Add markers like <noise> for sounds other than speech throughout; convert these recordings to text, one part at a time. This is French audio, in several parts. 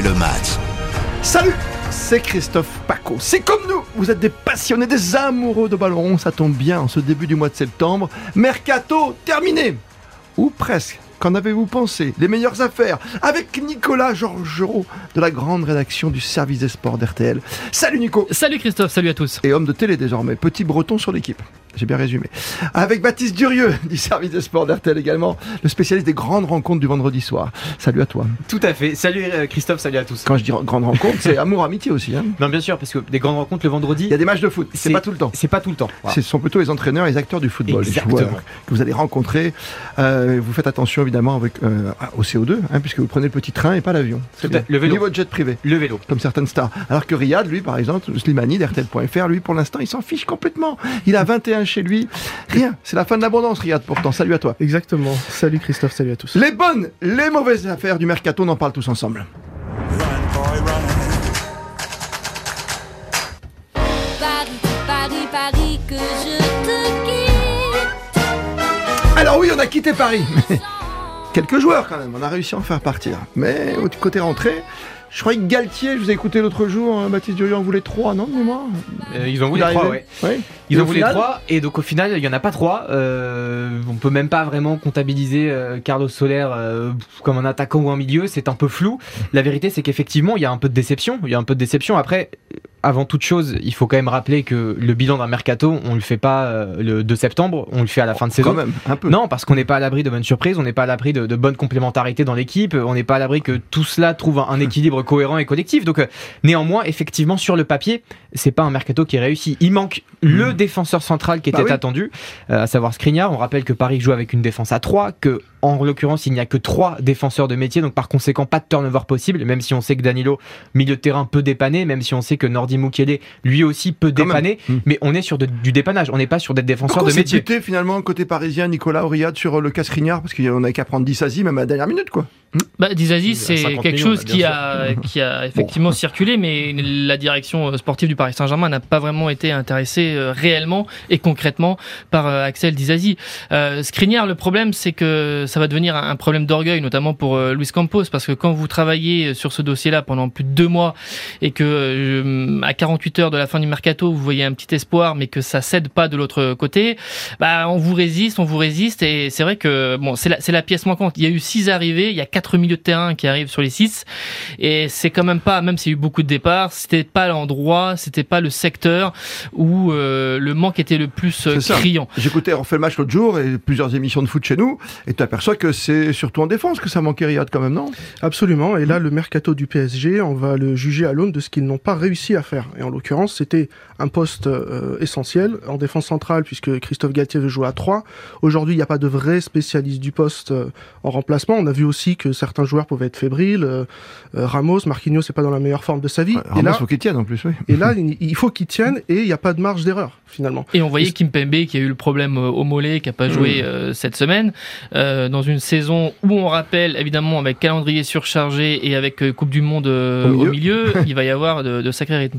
le match. Salut c'est Christophe Paco. C'est comme nous, vous êtes des passionnés, des amoureux de ballon ça tombe bien en ce début du mois de septembre. Mercato terminé Ou presque. Qu'en avez-vous pensé Les meilleures affaires avec Nicolas Georgerot de la grande rédaction du service des sports d'RTL. Salut Nico Salut Christophe, salut à tous Et homme de télé désormais, petit breton sur l'équipe. J'ai bien résumé. Avec Baptiste Durieux <laughs> du service des sports d'RTL également, le spécialiste des grandes rencontres du vendredi soir. Salut à toi. Tout à fait. Salut euh, Christophe, salut à tous. Quand je dis grande rencontre, c'est amour, amitié aussi. Hein. Non, bien sûr, parce que des grandes rencontres le vendredi. Il y a des matchs de foot, c'est pas tout le temps. C'est pas tout le temps. Ce sont plutôt les entraîneurs, les acteurs du football, les joueurs que vous allez rencontrer. Euh, vous faites attention évidemment avec, euh, au CO2, hein, puisque vous prenez le petit train et pas l'avion. C'est Le vélo. Niveau jet privé. Le vélo. Comme certaines stars. Alors que Riyad, lui, par exemple, Slimani d'RTL.fr, lui, pour l'instant, il s'en fiche complètement. Il a 21 chez lui. Rien, c'est la fin de l'abondance, Riyad, pourtant. Salut à toi. Exactement. Salut Christophe, salut à tous. Les bonnes, les mauvaises affaires du mercato, on en parle tous ensemble. Alors oui, on a quitté Paris. Quelques joueurs quand même, on a réussi à en faire partir. Mais au côté rentrée, je crois que Galtier, je vous ai écouté l'autre jour, hein, Baptiste Durieux en voulait trois, non de mémoire euh, Ils en voulaient trois, ouais. Ils en voulaient trois, et donc au final, il n'y en a pas trois. Euh, on peut même pas vraiment comptabiliser euh, Carlos Soler euh, comme un attaquant ou un milieu, c'est un peu flou. La vérité, c'est qu'effectivement, il y a un peu de déception. Il y a un peu de déception. Après, avant toute chose, il faut quand même rappeler que le bilan d'un mercato, on le fait pas euh, le 2 septembre, on le fait à la fin de saison. Quand même, un peu. Non, parce qu'on n'est pas à l'abri de bonnes surprises, on n'est pas à l'abri de, de bonnes complémentarités dans l'équipe, on n'est pas à l'abri que tout cela trouve un, équilibre cohérent et collectif. Donc, euh, néanmoins, effectivement, sur le papier, c'est pas un mercato qui est réussi. Il manque le hmm. défenseur central qui bah était attendu, euh, à savoir Skriniar. On rappelle que Paris joue avec une défense à 3, que en l'occurrence, il n'y a que trois défenseurs de métier, donc par conséquent, pas de turnover possible, même si on sait que Danilo, milieu de terrain, peut dépanner, même si on sait que Nordi Mukiele, lui aussi, peut dépanner, hmm. mais on est sur du dépannage, on n'est pas sur des défenseurs de métier. Buté, finalement, côté parisien, Nicolas Auriade sur le cas parce qu'on n'avait qu'à prendre 10 Asie, même à la dernière minute, quoi. Bah, Dizazi, c'est quelque chose qui a, <laughs> qui a effectivement circulé, mais la direction euh, sportive du Paris Saint-Germain n'a pas vraiment été intéressée euh, réellement et concrètement par euh, Axel Dizazi. Euh, Skriniar, le problème, c'est que ça va devenir un problème d'orgueil, notamment pour Luis Campos, parce que quand vous travaillez sur ce dossier-là pendant plus de deux mois et que à 48 heures de la fin du mercato, vous voyez un petit espoir, mais que ça cède pas de l'autre côté, bah on vous résiste, on vous résiste, et c'est vrai que bon, c'est la, la pièce manquante. Il y a eu six arrivées, il y a quatre milieux de terrain qui arrivent sur les six. Et c'est quand même pas, même s'il y a eu beaucoup de départs, c'était pas l'endroit, c'était pas le secteur où euh, le manque était le plus euh, criant. J'écoutais, on fait le match l'autre jour et plusieurs émissions de foot chez nous, et tu aperçois que c'est surtout en défense que ça manquait Riyad quand même, non? Absolument. Et là, le mercato du PSG, on va le juger à l'aune de ce qu'ils n'ont pas réussi à faire. Et en l'occurrence, c'était un poste euh, essentiel en défense centrale puisque Christophe Galtier veut jouer à 3. Aujourd'hui, il n'y a pas de vrai spécialiste du poste en remplacement. On a vu aussi que certains joueurs pouvaient être fébriles. Euh, euh, Ramos, Marquinhos, c'est pas dans la meilleure forme de sa vie. Ramos, et là, faut qu'il tienne en plus, oui. Et là, <laughs> il faut qu'il tienne et il n'y a pas de marge d'erreur finalement. Et on voyait Kim Pembe qui a eu le problème euh, au mollet, qui a pas joué mmh. cette semaine, dans une saison où on rappelle évidemment avec calendrier surchargé et avec Coupe du Monde au milieu, <laughs> il va y avoir de, de sacrés rythmes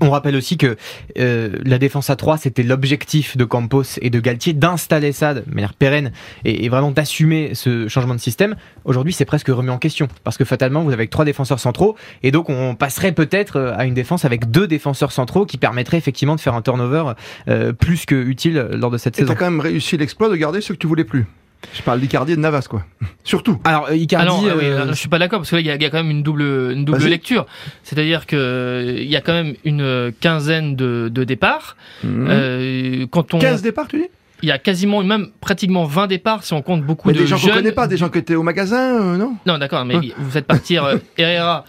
on rappelle aussi que euh, la défense à 3, c'était l'objectif de Campos et de Galtier d'installer ça de manière pérenne et, vraiment d'assumer ce changement de système. Aujourd'hui, c'est presque remis en question parce que fatalement, vous avez trois défenseurs centraux et donc on passerait peut-être euh, à une défense avec deux défenseurs centraux qui permettrait effectivement de faire un turnover euh, plus que utile lors de cette et saison. as quand même réussi l'exploit de garder ceux que tu voulais plus. Je parle d'Icardi et de Navas, quoi. Surtout. Alors, euh, Icardi. Ah euh, je suis pas d'accord parce que là, il y, a quand même une double, une double lecture. C'est-à-dire que il y a quand même une quinzaine de, de départs. Mmh. Euh, quand on... 15 départs, tu dis? Il y a quasiment, même pratiquement 20 départs si on compte beaucoup de des gens jeunes. qu'on connaît pas, des gens qui étaient au magasin, euh, non? Non, d'accord, mais vous faites partir euh, <laughs> Herrera.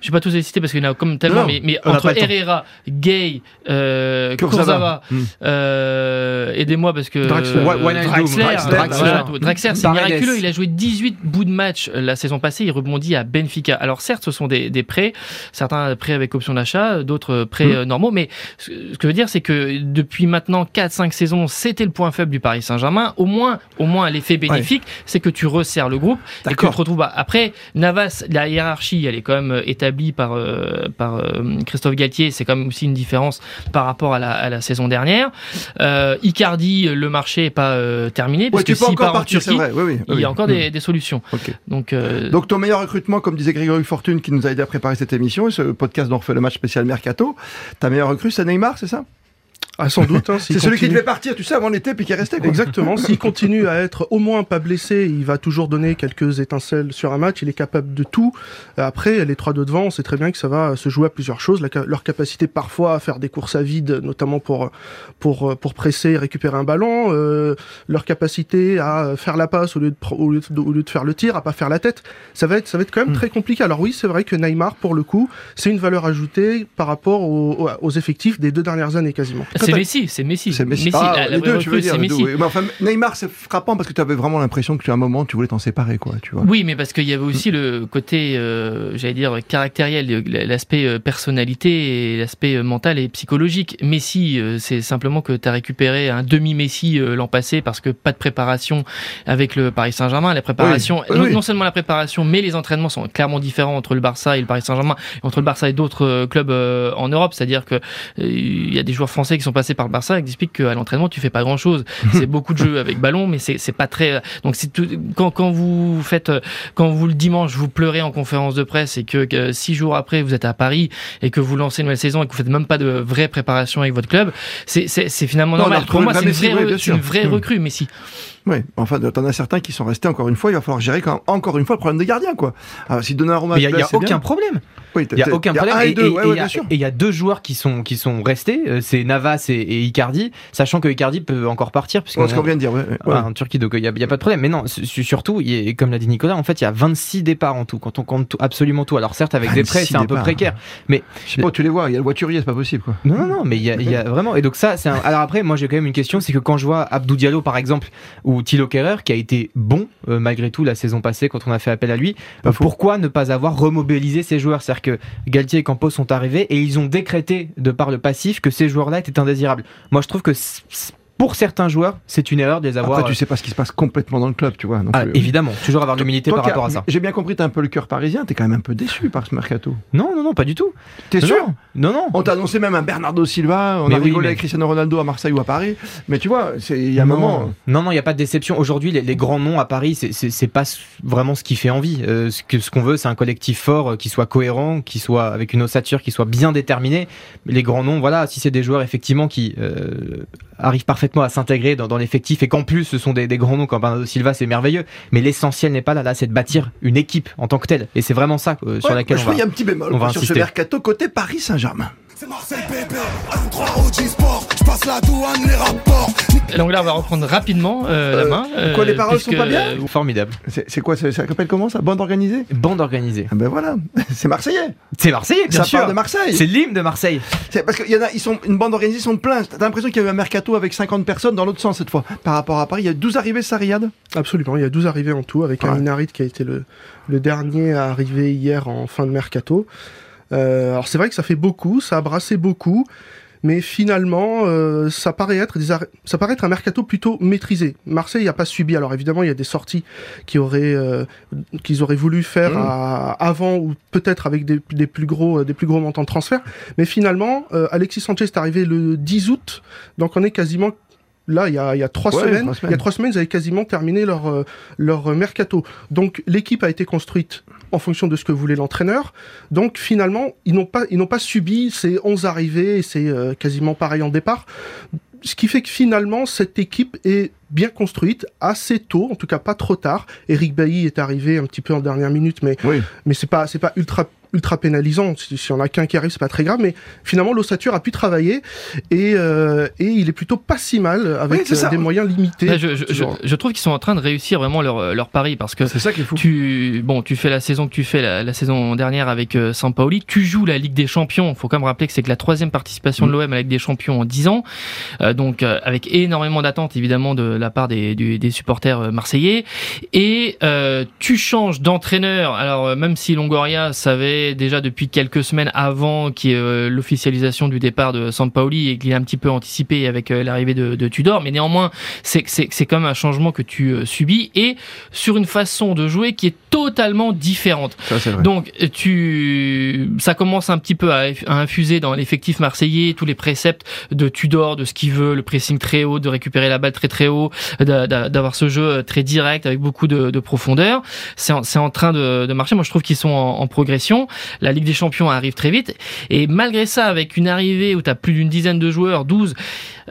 Je vais pas tous les citer parce qu'il y en a comme tellement, mais, mais entre Herrera, Gay, euh, Kurzawa, hmm. euh, aidez-moi parce que Draxler, Draxler, Draxler, c'est miraculeux. Il a joué 18 bouts de match la saison passée. Il rebondit à Benfica. Alors certes, ce sont des, des prêts, certains prêts avec option d'achat, d'autres prêts hmm. normaux, mais ce que je veux dire, c'est que depuis maintenant 4-5 saisons, c'était le point point faible du Paris Saint-Germain. Au moins, au moins l'effet bénéfique, c'est que tu resserres le groupe et que tu te retrouves. Après, Navas, la hiérarchie, elle est quand même établie par par Christophe Galtier. C'est quand même aussi une différence par rapport à la, à la saison dernière. Icardi, le marché est pas terminé parce que s'il part en Turquie, il y a encore des, des, solutions. Donc, donc ton meilleur recrutement, comme disait Grégory Fortune, qui nous a aidé à préparer cette émission et ce podcast dont on refait le match spécial Mercato, ta meilleure recrue, c'est Neymar, c'est ça? Ah, sans doute. Hein, c'est celui qui devait partir, tu sais, avant l'été, puis qui est resté. Exactement. S'il <laughs> continue à être au moins pas blessé, il va toujours donner quelques étincelles sur un match. Il est capable de tout. Après, les trois de devant, on sait très bien que ça va se jouer à plusieurs choses. leur capacité parfois à faire des courses à vide, notamment pour pour pour presser et récupérer un ballon. Euh, leur capacité à faire la passe au lieu de au lieu de, au lieu de faire le tir, à pas faire la tête. Ça va être ça va être quand même hmm. très compliqué. Alors oui, c'est vrai que Neymar, pour le coup, c'est une valeur ajoutée par rapport aux, aux effectifs des deux dernières années quasiment. C'est Messi, c'est Messi. C'est Messi. Ah, les deux, tu veux dire. Messi. Mais enfin, Neymar, c'est frappant parce que tu avais vraiment l'impression que tu à un moment, tu voulais t'en séparer, quoi. Tu vois. Oui, mais parce qu'il y avait aussi le côté, euh, j'allais dire, caractériel, l'aspect euh, personnalité et l'aspect euh, mental et psychologique. Messi, c'est simplement que tu as récupéré un demi-Messi l'an passé parce que pas de préparation avec le Paris Saint-Germain. La préparation, non, seulement la préparation, mais les entraînements sont clairement différents entre le Barça et le Paris Saint-Germain, entre le Barça et d'autres clubs en Europe. C'est-à-dire que il y a des joueurs français qui sont passés par le Barça qui expliquent qu'à l'entraînement tu fais pas grand chose. <laughs> c'est beaucoup de jeux avec ballon, mais c'est pas très. Donc c'est quand quand vous faites quand vous le dimanche vous pleurez en conférence de presse et que, six jours après vous êtes à Paris et que vous lancez une nouvelle saison et que vous faites même pas de vraie préparation avec votre club, c'est finalement normal. Pour moi c'est une vraie, une vraie mmh. recrue, Messi. Oui, enfin, t'en as certains qui sont restés encore une fois. Il va falloir gérer quand, encore une fois le problème des gardiens, quoi. Alors, si Donnarumma, il n'y a, aucun problème. Oui, il y a aucun problème. Et il y a deux joueurs qui sont qui sont restés, euh, c'est Navas et, Icardi, sachant que Icardi peut encore partir puisqu'on ce qu'on vient de dire, ouais, en Turquie, donc il y, a, pas de problème. Mais non, surtout, comme l'a dit Nicolas, en fait, il y a 26 départs en tout quand on compte absolument tout. Alors certes, avec des prêts, c'est un peu précaire, mais je sais pas, tu les vois, il y a le voiturier, c'est pas possible, quoi. Non, non, non, mais il y, a, vraiment. Et donc ça, c'est alors après, moi j'ai quand même une question, c'est que quand je vois Abdou Diallo par exemple ou Thilo Kerrer qui a été bon euh, malgré tout la saison passée quand on a fait appel à lui, pourquoi ne pas avoir remobilisé ces joueurs? C'est-à-dire que Galtier Campos sont arrivés et ils ont décrété, de par le passif, que ces joueurs-là étaient indésirables. Moi, je trouve que pour certains joueurs, c'est une erreur de les avoir. Après, tu sais pas ce qui se passe complètement dans le club, tu vois. Ah, évidemment, toujours avoir l'humilité par rapport à ça. J'ai bien compris, t'as un peu le cœur parisien, t'es quand même un peu déçu par ce mercato. Non, non, non, pas du tout. T'es sûr Non, non. On t'a annoncé même un Bernardo Silva, on a rigolé avec Cristiano Ronaldo à Marseille ou à Paris, mais tu vois, il y a un moment. Non, non, il n'y a pas de déception. Aujourd'hui, les, grands noms à Paris, c'est pas vraiment ce qui fait envie. Euh, ce qu'on veut, c'est un collectif fort, euh, qui soit cohérent, qui soit avec une ossature, qui soit bien déterminé. Les grands noms, voilà, si c'est des joueurs effectivement qui euh, arrivent parfaitement à s'intégrer dans, l'effectif et qu'en plus ce sont des, grands noms comme Bernardo Silva, c'est merveilleux. Mais l'essentiel n'est pas là, là, c'est de bâtir une équipe en tant que telle. Et c'est vraiment ça euh, sur laquelle on va. Il y a un petit bémol on va sur ce mercato côté Paris Saint-Germain. C'est Marseille bébé, 3 Sport, je passe la douane, les rapports. Donc là, on va reprendre rapidement euh, la euh, main. quoi, les paroles sont pas bien Formidable. C'est quoi Ça s'appelle comment ça Bande organisée Bande organisée. Ah ben voilà, <laughs> c'est marseillais. C'est marseillais, bien ça sûr. de Marseille. C'est l'hymne de Marseille. Parce qu'il y en a, ils sont une bande organisée, ils sont pleins. T'as l'impression qu'il y a eu un mercato avec 50 personnes dans l'autre sens cette fois. Par rapport à Paris, il y a 12 arrivées, ça, Riyad Absolument, il y a 12 arrivées en tout, avec un Inarit qui a été le, le dernier à arriver hier en fin de mercato. Euh, alors c'est vrai que ça fait beaucoup, ça a brassé beaucoup, mais finalement, euh, ça paraît être des ça paraît être un mercato plutôt maîtrisé. Marseille n'a pas subi. Alors évidemment, il y a des sorties qui auraient euh, qu'ils auraient voulu faire mmh. avant ou peut-être avec des, des, plus gros des plus gros montants de transfert. Mais finalement, Alexis Sanchez est arrivé le 10 août, donc on est quasiment Là, il y a, il y a trois, semaines, il y a trois semaines, ils avaient quasiment terminé leur, euh, leur mercato. Donc, l'équipe a été construite en fonction de ce que voulait l'entraîneur. Donc, finalement, ils n'ont pas, ils n'ont pas subi ces 11 arrivées et c'est euh, quasiment pareil en départ. Ce qui fait que finalement, cette équipe est bien construite assez tôt, en tout cas pas trop tard. Eric Bailly est arrivé un petit peu en dernière minute, mais, mais c'est pas, c'est pas ultra ultra pénalisant. Si, si on a qu'un qui arrive, c'est pas très grave, mais finalement l'ossature a pu travailler et, euh, et il est plutôt pas si mal avec euh, des moyens limités. je, je, je, trouve qu'ils sont en train de réussir vraiment leur, leur pari parce que c'est ça qui est fou. Tu bon, tu fais la saison que tu fais la, saison dernière avec euh, Sampaoli, tu joues la Ligue des Champions. Il faut quand même rappeler que c'est que la troisième participation de mm. l'OM à la Ligue des Champions en 10 ans, euh, donc euh, avec énormément d'attentes évidemment de la part des, des supporters marseillais et tu changes d'entraîneur. Alors même si Longoria savait savait déjà depuis quelques semaines avant ait euh, l'officialisation du départ de Sampaoli et qu'il ait un petit peu anticipé avec euh, l'arrivée de, de, Tudor. Mais néanmoins, c'est c'est quand même un changement que tu subis et sur une façon de jouer qui est totalement différente. Donc tu, ça commence un petit peu à, à infuser dans l'effectif marseillais tous les préceptes de Tudor, de ce qu'il veut, le pressing très haut, de récupérer la balle très très haut, d'avoir ce jeu très direct avec beaucoup de, de profondeur. C'est en, en, train de, de, marcher. Moi, je trouve qu'ils sont en, en, progression. La Ligue des Champions arrive très vite et malgré ça, avec une arrivée où tu as plus d'une dizaine de joueurs, 12,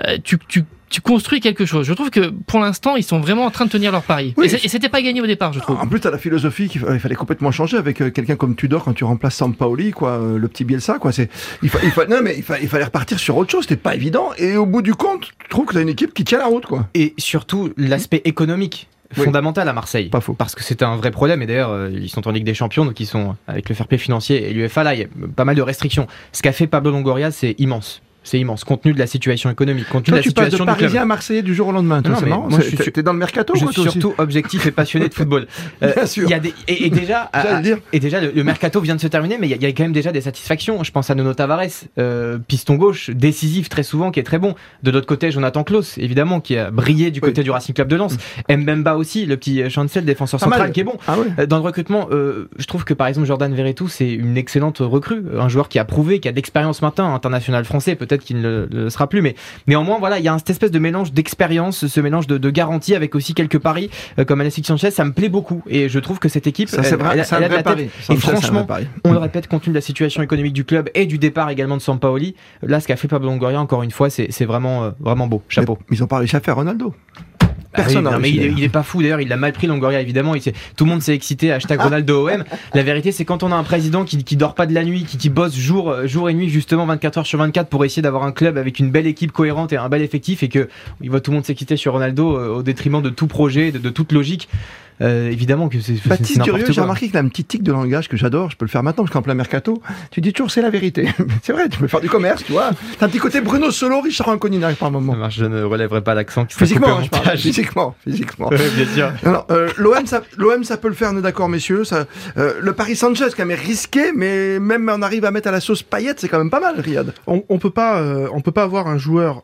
euh, tu, tu tu construis quelque chose. Je trouve que pour l'instant, ils sont vraiment en train de tenir leur pari. Et c'était pas gagné au départ, je trouve. En plus, tu as la philosophie qu'il fallait complètement changer avec euh, quelqu'un comme Tudor quand tu remplaces Sampaoli, quoi, euh, le petit Bielsa, quoi. C'est, il, non, mais il, fallait repartir sur autre chose. C'était pas évident. Et au bout du compte, tu trouves que tu as une équipe qui tient la route, quoi. Et surtout, l'aspect économique fondamental à Marseille. Pas faux. Parce que c'est un vrai problème. Et d'ailleurs, euh, ils sont en Ligue des Champions, donc ils sont avec le fair play financier et l'UFA là, il y a pas mal de restrictions. Ce qu'a fait Pablo Longoria, c'est immense. C'est immense, compte tenu de la situation économique, compte tenu de la tu situation passes de Parisien à Marseillais du jour au lendemain. Non, mais moi, je suis dans le mercato. Je suis surtout objectif et passionné de football. <laughs> Euh, Bien sûr. Y a des, et, déjà, et déjà, <laughs> le, mercato vient de se terminer, mais il y, a quand même déjà des satisfactions. Je pense à Nono Tavares, euh, piston gauche, décisif très souvent, qui est très bon. De l'autre côté, Jonathan Klaus, évidemment, qui a brillé du côté du Racing Club de Lens. Mm. Mbemba aussi, le petit Chancel, défenseur central, qui est bon. Ah euh, dans le recrutement, euh, je trouve que par exemple Jordan Verretou, c'est une excellente recrue, un joueur qui a prouvé, qui a d'expérience maintenant, international français, peut-être qu'il ne le sera plus. Mais néanmoins, voilà, il y a cette espèce de mélange d'expérience, ce mélange de, de, garantie avec aussi quelques paris euh, comme Alexis Sanchez. Ça me plaît beaucoup et je trouve que cette équipe, ça, elle, vrai, elle, a de Et franchement, on le répète, compte tenu de la situation économique du club et du départ également de Sampaoli, là, ce qu'a fait Pablo Longoria, encore une fois, c'est vraiment, euh, vraiment beau. Chapeau. Mais, ils ont pas réussi à faire Ronaldo. Ah Personne. mais il est, pas fou d'ailleurs, il a mal pris Longoria évidemment. Il tout le monde s'est excité. Hashtag Ronaldo OM. La vérité, c'est quand on a un président qui, qui dort pas de la nuit, qui, qui bosse jour, jour et nuit justement 24 heures sur 24 pour essayer d'avoir un club avec une belle équipe cohérente et un bel effectif et que il voit tout le monde s'exciter sur Ronaldo euh, au détriment de tout projet, de toute logique. Euh, évidemment que c'est Baptiste Curieux, j'ai remarqué qu'il a un petit tic de langage que j'adore, je peux le faire maintenant, parce qu'en plein mercato, tu dis toujours c'est la vérité. <laughs> c'est vrai, tu peux faire du commerce, tu vois. T'as un petit côté Bruno Solo, Richard Anconina par moment. je ne relèverai pas l'accent. Physiquement, je parle. Physiquement, physiquement. <laughs> bien sûr. Alors, euh, l'OM, ça, l'OM, ça peut le faire, on est d'accord, messieurs. Ça, euh, le Paris Sanchez, quand même, est risqué, mais même on arrive à mettre à la sauce paillette, c'est quand même pas mal, Riyad. On, on peut pas, euh, on peut pas avoir un joueur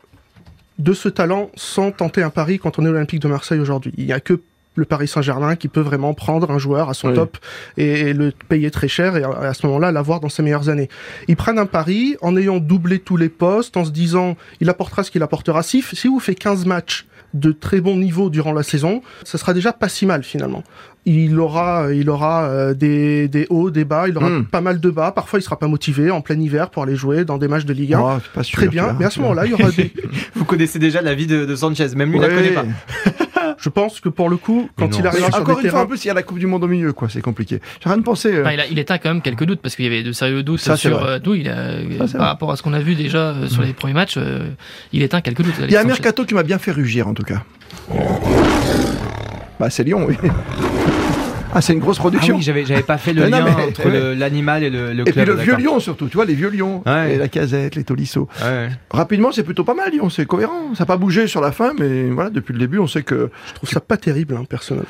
de ce talent sans tenter un pari quand on est Olympique de Marseille aujourd'hui. Il y a que le Paris Saint-Germain qui peut vraiment prendre un joueur à son top et, le payer très cher et à, ce moment-là l'avoir dans ses meilleures années. Ils prennent un pari en ayant doublé tous les postes, en se disant il apportera ce qu'il apportera. Si, si vous faites 15 matchs de très bon niveau durant la saison, ça sera déjà pas si mal finalement. Il aura, il aura euh, des, des, hauts, des bas, il aura hmm. pas mal de bas. Parfois, il sera pas motivé en plein hiver pour aller jouer dans des matchs de Ligue 1. Oh, très bien, mais à ce moment-là, il y aura des. <laughs> Vous connaissez déjà la vie de, de Sanchez, même lui ne la connaît pas. <laughs> je pense que pour le coup, quand il arrive sur encore une fois, en plus, il y a la Coupe du Monde au milieu, quoi. C'est compliqué. J'ai rien de penser. Euh. il, a, il éteint quand même quelques doutes parce qu'il y avait de sérieux doutes sur euh, tout. Il a, par rapport à ce qu'on a vu déjà euh, sur les premiers matchs, il éteint quelques doutes. Il y a un mercato qui m'a bien fait rugir en tout cas. Bah, c'est Lyon, oui. Ah, c'est une grosse production. Ah oui, j'avais, j'avais pas fait le <laughs> lien entre l'animal et le, le club. Et puis le vieux lion surtout, tu vois, les vieux lions. Et la casette, les Tolisso. Rapidement, c'est plutôt pas mal, Lyon, c'est cohérent. Ça n'a pas bougé sur la fin, mais voilà, depuis le début, on sait que. Je trouve ça pas terrible, hein, personnellement.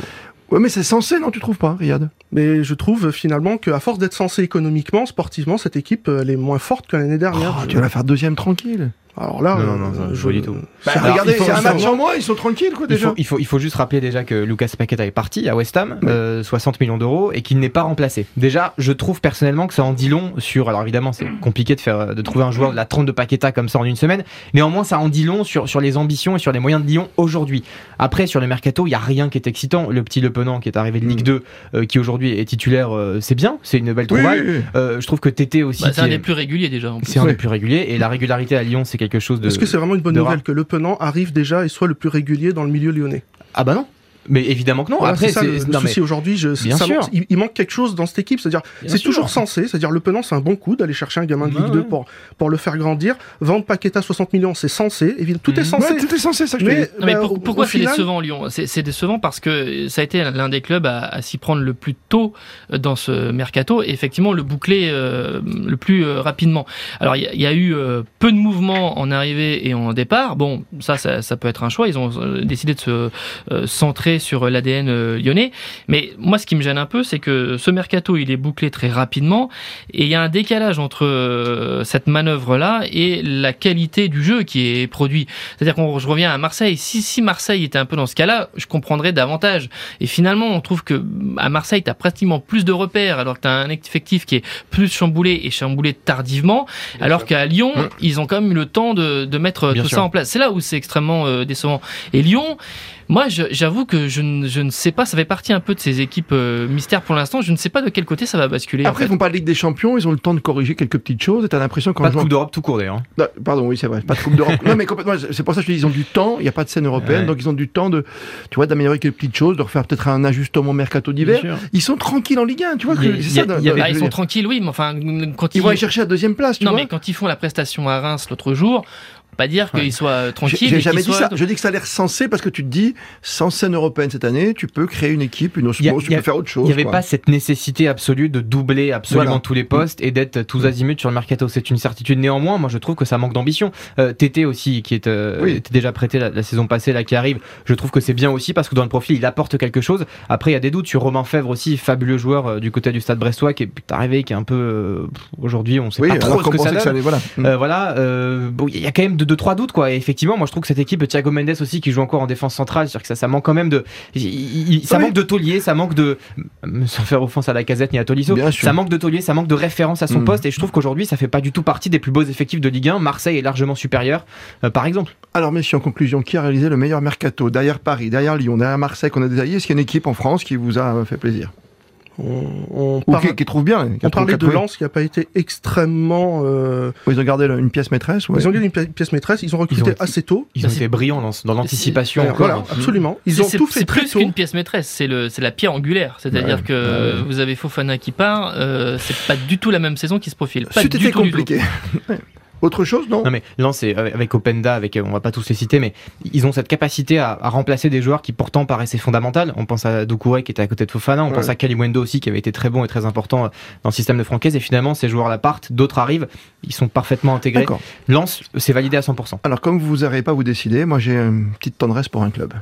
Ouais, mais c'est censé, non, tu trouves pas, Riyad? Mais je trouve finalement qu'à force d'être censé économiquement, sportivement, cette équipe, elle est moins forte que l'année dernière. Oh, tu vas la faire deuxième tranquille. Alors là, non, non, non, je, du tout. Bah, regardez, c'est un match en moins, ils sont tranquilles, quoi, déjà. Il faut, il faut, il faut juste rappeler déjà que Lucas Paqueta est parti à West Ham, euh, 60 millions d'euros, et qu'il n'est pas remplacé. Déjà, je trouve personnellement que ça en dit long sur, alors évidemment, c'est compliqué de faire, de trouver un joueur de la trente de Paqueta comme ça en une semaine. Néanmoins, ça en dit long sur, sur les ambitions et sur les moyens de Lyon aujourd'hui. Après, sur le mercato, il y a rien qui est excitant. Le petit Le Penant qui est arrivé de Ligue 2, euh, qui aujourd'hui est titulaire, euh, c'est bien, c'est une belle trouvaille. Euh, je trouve que Tété aussi. Bah, c'est un des plus réguliers déjà. C'est un des plus réguliers, et la régularité à Lyon, c'est quelque chose de une bonne nouvelle que Le Penant arrive déjà et soit le plus régulier dans le milieu lyonnais? Ah bah non mais évidemment que non. Après, c'est le, souci aujourd'hui. il, manque quelque chose dans cette équipe. C'est-à-dire, c'est toujours censé. C'est-à-dire, le Penant, c'est un bon coup d'aller chercher un gamin de Ligue 2 pour, pour le faire grandir. Vendre Paqueta 60 millions, c'est censé. Évidemment, tout est censé. tout est censé, ça mais, mais bah, pourquoi c'est décevant, Lyon? C'est décevant parce que ça a été l'un des clubs à, s'y prendre le plus tôt euh, dans ce mercato et effectivement le boucler euh, le plus euh, rapidement. Alors, il y, a eu peu de mouvements en arrivée et en départ. Bon, ça, ça, peut être un choix. Ils ont décidé de se centrer sur l'ADN lyonnais. Mais moi, ce qui me gêne un peu, c'est que ce mercato, il est bouclé très rapidement et il y a un décalage entre cette manœuvre-là et la qualité du jeu qui est produit. C'est-à-dire qu'on je reviens à Marseille. Si, si Marseille était un peu dans ce cas-là, je comprendrais davantage. Et finalement, on trouve que à Marseille, tu as pratiquement plus de repères alors que tu as un effectif qui est plus chamboulé et chamboulé tardivement, alors qu'à Lyon, mmh. ils ont quand même eu le temps de, de mettre tout ça en place. C'est là où c'est extrêmement euh, décevant. Et Lyon, moi, j'avoue que je ne, je ne, sais pas, ça fait partie un peu de ces équipes euh, mystères pour l'instant. Je ne sais pas de quel côté ça va basculer. Après, ils vont pas de Ligue des Champions, ils ont le temps de corriger quelques petites choses. Et as l'impression Pas de Coupe d'Europe tout court d'ailleurs. Hein. Pardon, oui, c'est vrai. Pas de Coupe d'Europe. <laughs> non, mais complètement. C'est pour ça que je dis, ils ont du temps. Il n'y a pas de scène européenne, donc ils ont du temps de, tu vois, d'améliorer quelques petites choses, de refaire peut-être un ajustement mercato d'hiver. Ils sont tranquilles en Ligue 1, tu vois. ça, ils sont tranquilles, oui, mais enfin, quand ils, vont aller chercher la deuxième place. Tu non, mais quand ils font la prestation à Reims l'autre jour, pas dire qu'il soit euh, tranquille. J'ai jamais dit ça. Je dis que ça a l'air sensé parce que tu te dis, sans scène européenne cette année, tu peux créer une équipe, une osmose, tu peux faire autre chose. Il n'y avait pas cette nécessité absolue de doubler absolument tous les postes et d'être tous azimuts sur le mercato. C'est une certitude. Néanmoins, moi, je trouve que ça manque d'ambition. Euh, Tété aussi, qui est, euh, était déjà prêté la, saison passée, là, qui arrive, je trouve que c'est bien aussi parce que dans le profil, il apporte quelque chose. Après, il y a des doutes sur Romain Fèvre aussi, fabuleux joueur euh, du côté du stade brestois, qui est arrivé, qui est un peu, aujourd'hui, on sait pas trop ce que ça donne. voilà. voilà bon, il y a quand même deux, deux trois doutes, quoi. Et effectivement, moi je trouve que cette équipe, Thiago Mendes aussi, qui joue encore en défense centrale, c'est-à-dire que ça, ça manque quand même de. ça manque de taulier, ça manque de. Sans faire offense à la casette ni à Tolisso, ça manque de taulier, ça manque de référence à son mm. poste. Et je trouve qu'aujourd'hui, ça fait pas du tout partie des plus beaux effectifs de Ligue 1. Marseille est largement supérieur, euh, par exemple. Alors, messieurs, en conclusion, qui a réalisé le meilleur mercato Derrière Paris, derrière Lyon, derrière Marseille qu'on a détaillé, est-ce qu'il y a une équipe en France qui vous a fait plaisir? On, qui, trouve bien. on parlait de Lens qui n'a pas été extrêmement. Euh... Ils ont gardé une pièce maîtresse. Ils ont gardé une pièce maîtresse. Ils ont recruté assez tôt. Ils ont été brillants dans, l'anticipation. Voilà, absolument. Ils ont tout fait très plus qu'une pièce maîtresse. C'est le, c'est la pierre angulaire. C'est-à-dire que vous avez Fofana qui part. Euh, c'est pas du tout la même saison qui se profile. C'était compliqué. <laughs> Autre chose, non Non, mais Lens, c'est avec Openda, avec, on va pas tous les citer, mais ils ont cette capacité à, remplacer des joueurs qui pourtant paraissaient fondamentaux. On pense à Doucouré qui était à côté de Fofana, on pense à Kaliwendo aussi qui avait été très bon et très important euh, dans le système de Francaise. Et finalement, ces joueurs-là partent, d'autres arrivent, ils sont parfaitement intégrés. Lens, c'est validé à 100%. Alors, comme vous n'arrivez pas à vous décider, moi j'ai une petite tendresse pour un club.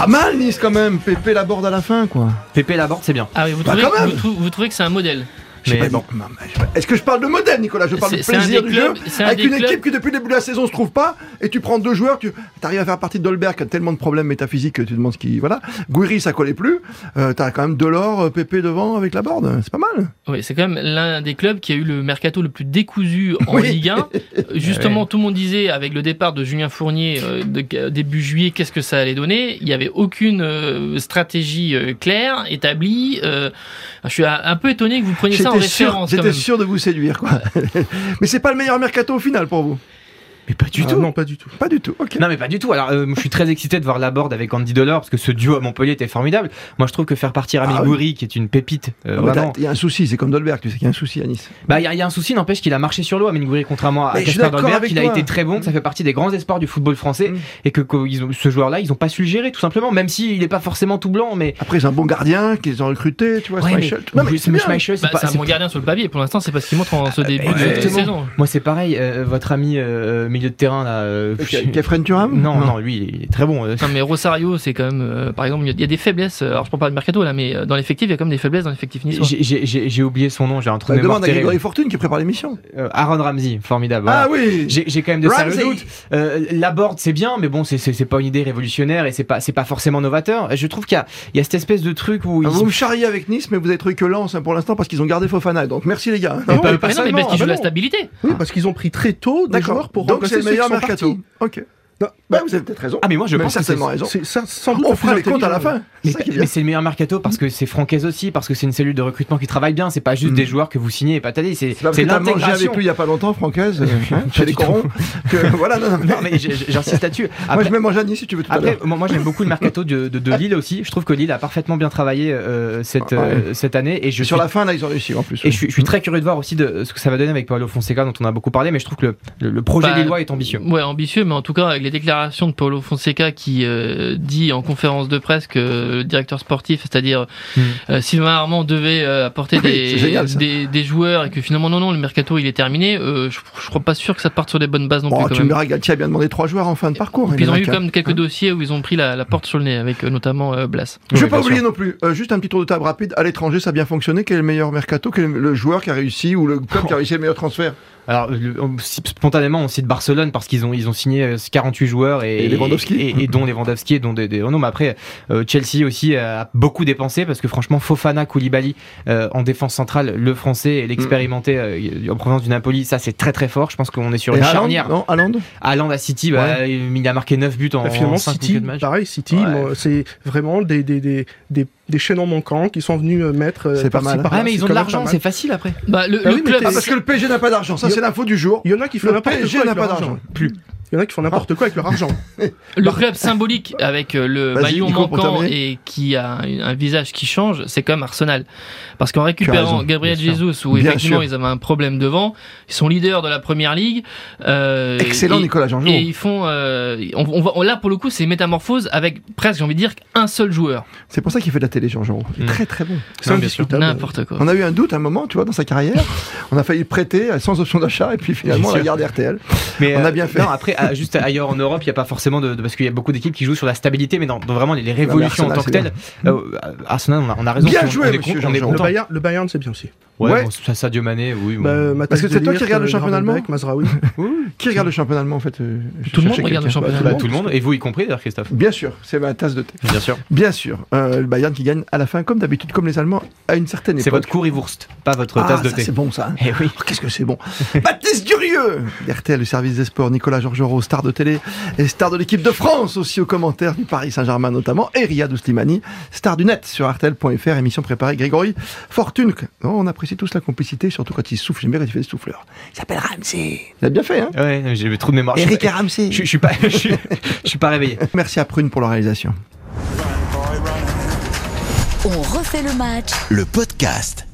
Pas mal Nice quand même, Pépé Laborde à la fin quoi. Pépé Laborde c'est bien. Ah oui, vous, bah, trouvez, vous trouvez que c'est un modèle est-ce que je parle de modèle, Nicolas? Je parle de plaisir du jeu avec une équipe qui depuis le début de la saison se trouve pas et tu prends deux joueurs, tu arrives à faire partie de Dolberg qui a tellement de problèmes métaphysiques que tu demandes ce qui voilà. Gouiri ça collait plus. Euh, T'as quand même Delors, euh, Pépé devant avec la board, c'est pas mal. Oui, c'est quand même l'un des clubs qui a eu le mercato le plus décousu en <laughs> Ligue 1. <laughs> Justement, tout le monde disait avec le départ de Julien Fournier euh, de, début juillet, qu'est-ce que ça allait donner? Il y avait aucune euh, stratégie claire établie. je suis un peu étonné que vous preniez ça J'étais sûr de vous séduire, quoi. <laughs> Mais c'est pas le meilleur mercato au final pour vous. Mais pas du ah, tout. Non, pas du tout. Pas du tout. ok Non, mais pas du tout. Alors, euh, je suis très excité de voir Laborde avec Andy Delors parce que ce duo à Montpellier était formidable. Moi, je trouve que faire partir Ami ah, qui est une pépite. Euh, ah, il y a un souci, c'est comme Dolberg, tu sais qu'il y a un souci à Nice. Bah, il y, a un souci, n'empêche qu'il a marché sur l'eau, Amin Gouiri, contrairement à Casper Dolberg, qu'il a été très bon, que ça fait partie des grands espoirs du football français mm. et que, ce joueur-là, ils ont pas su le gérer, tout simplement, même s'il n'est pas forcément tout blanc. Mais après, c'est un bon gardien qu'ils ont recruté, tu vois. Ouais, c'est un bon gardien sur le papier. Pour l'instant, c'est pas ce qu'il montre en ce début de saison. Moi, c'est pareil. Euh, votre ami milieu de terrain là euh, Kefren Turam non, non, lui, il est très bon. Non, mais Rosario, c'est quand même, euh, par exemple, il y a des faiblesses. Alors, je prends pas de mercato là, mais euh, dans l'effectif, il y a quand même des faiblesses dans l'effectif niçois. J'ai oublié son nom, j'ai un trou bah. Demande à Grégory Fortune qui prépare l'émission. Aaron Ramsey, formidable. Ah oui J'ai quand même de sérieux doutes. la board, c'est bien, mais bon, c'est pas une idée révolutionnaire et c'est pas, pas forcément novateur. Je trouve qu'il y, y, a cette espèce de truc où. Ah, vous me charriez avec Nice, mais vous avez trouvé que Lens hein, pour l'instant parce qu'ils ont gardé Fofana. Donc merci les gars. Mais, pas, parce qu'ils jouent la stabilité. Oui, parce qu'ils ont pris très tôt des joueurs pour Donc c'est le meilleur mercato. Ok. Non, bah, vous avez peut-être raison. Ah, mais moi, je pense certainement que raison. C'est sans doute on fera les comptes à la fin. Mais, c'est le meilleur mercato parce que c'est Francaise aussi, parce que c'est une cellule de recrutement qui travaille bien. C'est pas juste des mm. joueurs que vous signez et patater. C'est l'intégration. J'ai avec lui il y a pas longtemps, Francaise. <laughs> Chez les corons. <laughs> Voilà, non, non, mais j'insiste là-dessus. Moi, je mets à Nice si tu veux tout Après, moi, j'aime beaucoup le mercato de Lille aussi. Je trouve que Lille a parfaitement bien travaillé euh, cette euh, cette année. Et sur la fin, là, ils ont réussi en plus. Et je suis très curieux de voir aussi de ce que ça va donner avec Paulo Fonseca dont on a beaucoup parlé. Mais je trouve que le projet lillois est ambitieux. Ouais, ambitieux, mais en tout cas, avec les déclarations de Paulo Fonseca qui euh, dit en conférence de presse que le directeur sportif, c'est-à-dire mm. euh, Sylvain Armand, devait apporter des, des, joueurs et que finalement non non le mercato il est terminé. je, je crois pas sûr que ça parte sur des bonnes bases non plus. tu me verras, Galtier a bien demandé trois joueurs en fin de parcours. ils ont eu comme quelques hein. dossiers où ils ont pris la, porte sur le nez avec notamment Blas. Je ne vais pas oublier non plus. juste un petit tour de table rapide. À l'étranger, ça a bien fonctionné. Quel est le meilleur mercato? Quel est le joueur qui a réussi ou le club qui a réussi le meilleur transfert? Alors spontanément on cite Barcelone parce qu'ils ont ils ont signé 48 euh, joueurs et, et Lewandowski. et, et, dont Lewandowski et dont des, des oh non mais après euh, Chelsea aussi a beaucoup dépensé parce que franchement Fofana Koulibaly euh, en défense centrale le français et l'expérimenté en provenance du Napoli ça c'est très très fort. Je pense qu'on est sur une charnière. non Haaland? Haaland à City bah, il a marqué 9 buts en, bah, finalement, City, pareil City c'est vraiment des, des, des, des des chaînons manquants qui sont venus mettre. C'est pas mal. Ah, mais ils ont de l'argent, c'est facile après. Bah, le, bah club, ah, parce que le PSG n'a pas d'argent. Ça, c'est l'info du jour. Il y en a qui font n'importe quoi. n'a pas d'argent. Plus. Il y en a qui font n'importe quoi avec leur argent. <laughs> le club symbolique avec euh, le maillot manquant et qui a un visage qui change, c'est comme Arsenal. Parce qu'en récupérant Gabriel Jesus, où effectivement ils avaient un problème devant, ils sont leaders de la première ligue. Euh, Excellent Nicolas jean Et ils font, euh, on, va, là pour le coup, c'est métamorphose avec presque, j'ai envie de dire, un seul joueur. C'est pour ça qu'il fait de la télé, jean jean mm. Très très bon. C'est N'importe quoi. On a eu un doute à un moment, tu vois, dans sa carrière. <laughs> on a failli prêter sans option d'achat et puis finalement on a gardé RTL. Mais on a bien fait. Non, après, juste ailleurs en Europe, il n'y a pas forcément de, parce qu'il y a beaucoup d'équipes qui jouent sur la stabilité, mais dans, vraiment les, révolutions en tant que telles. Euh, Arsenal, on a, raison. Bien joué, monsieur Jean Le Bayern, le Bayern c'est bien aussi. Ouais, ouais. Bon, Sadio Mané, oui. Bah, Parce que c'est toi qui regarde le championnat allemand <laughs> Qui regarde le championnat allemand en fait euh, Tout le monde regarde le championnat allemand. Tout le monde, et vous y compris d'ailleurs, Christophe Bien sûr, c'est ma tasse de thé. Bien sûr. Bien sûr. Euh, le Bayern qui gagne à la fin, comme d'habitude, comme les Allemands, à une certaine époque. C'est votre currywurst, pas votre ah, tasse de thé. C'est bon ça. Eh oui. Oh, qu'est-ce que c'est bon. Baptiste Durieux <laughs> RTL, le service des sports, Nicolas Georgerot, star de télé et star de l'équipe de France aussi aux commentaires du Paris Saint-Germain notamment, et Riyad Ouslimani, star du net sur RTL.fr, émission préparée Grégory Fortune. on apprécie tous la complicité surtout quand il souffle. J'aime bien quand il fait des souffleurs. Il s'appelle Ramsey. Il a bien fait, hein? Ouais, j'ai trop de mémoire. Eric et Ramsey. Je, je, suis pas, <laughs> je, je suis pas réveillé. Merci à Prune pour la réalisation. On refait le match. Le podcast.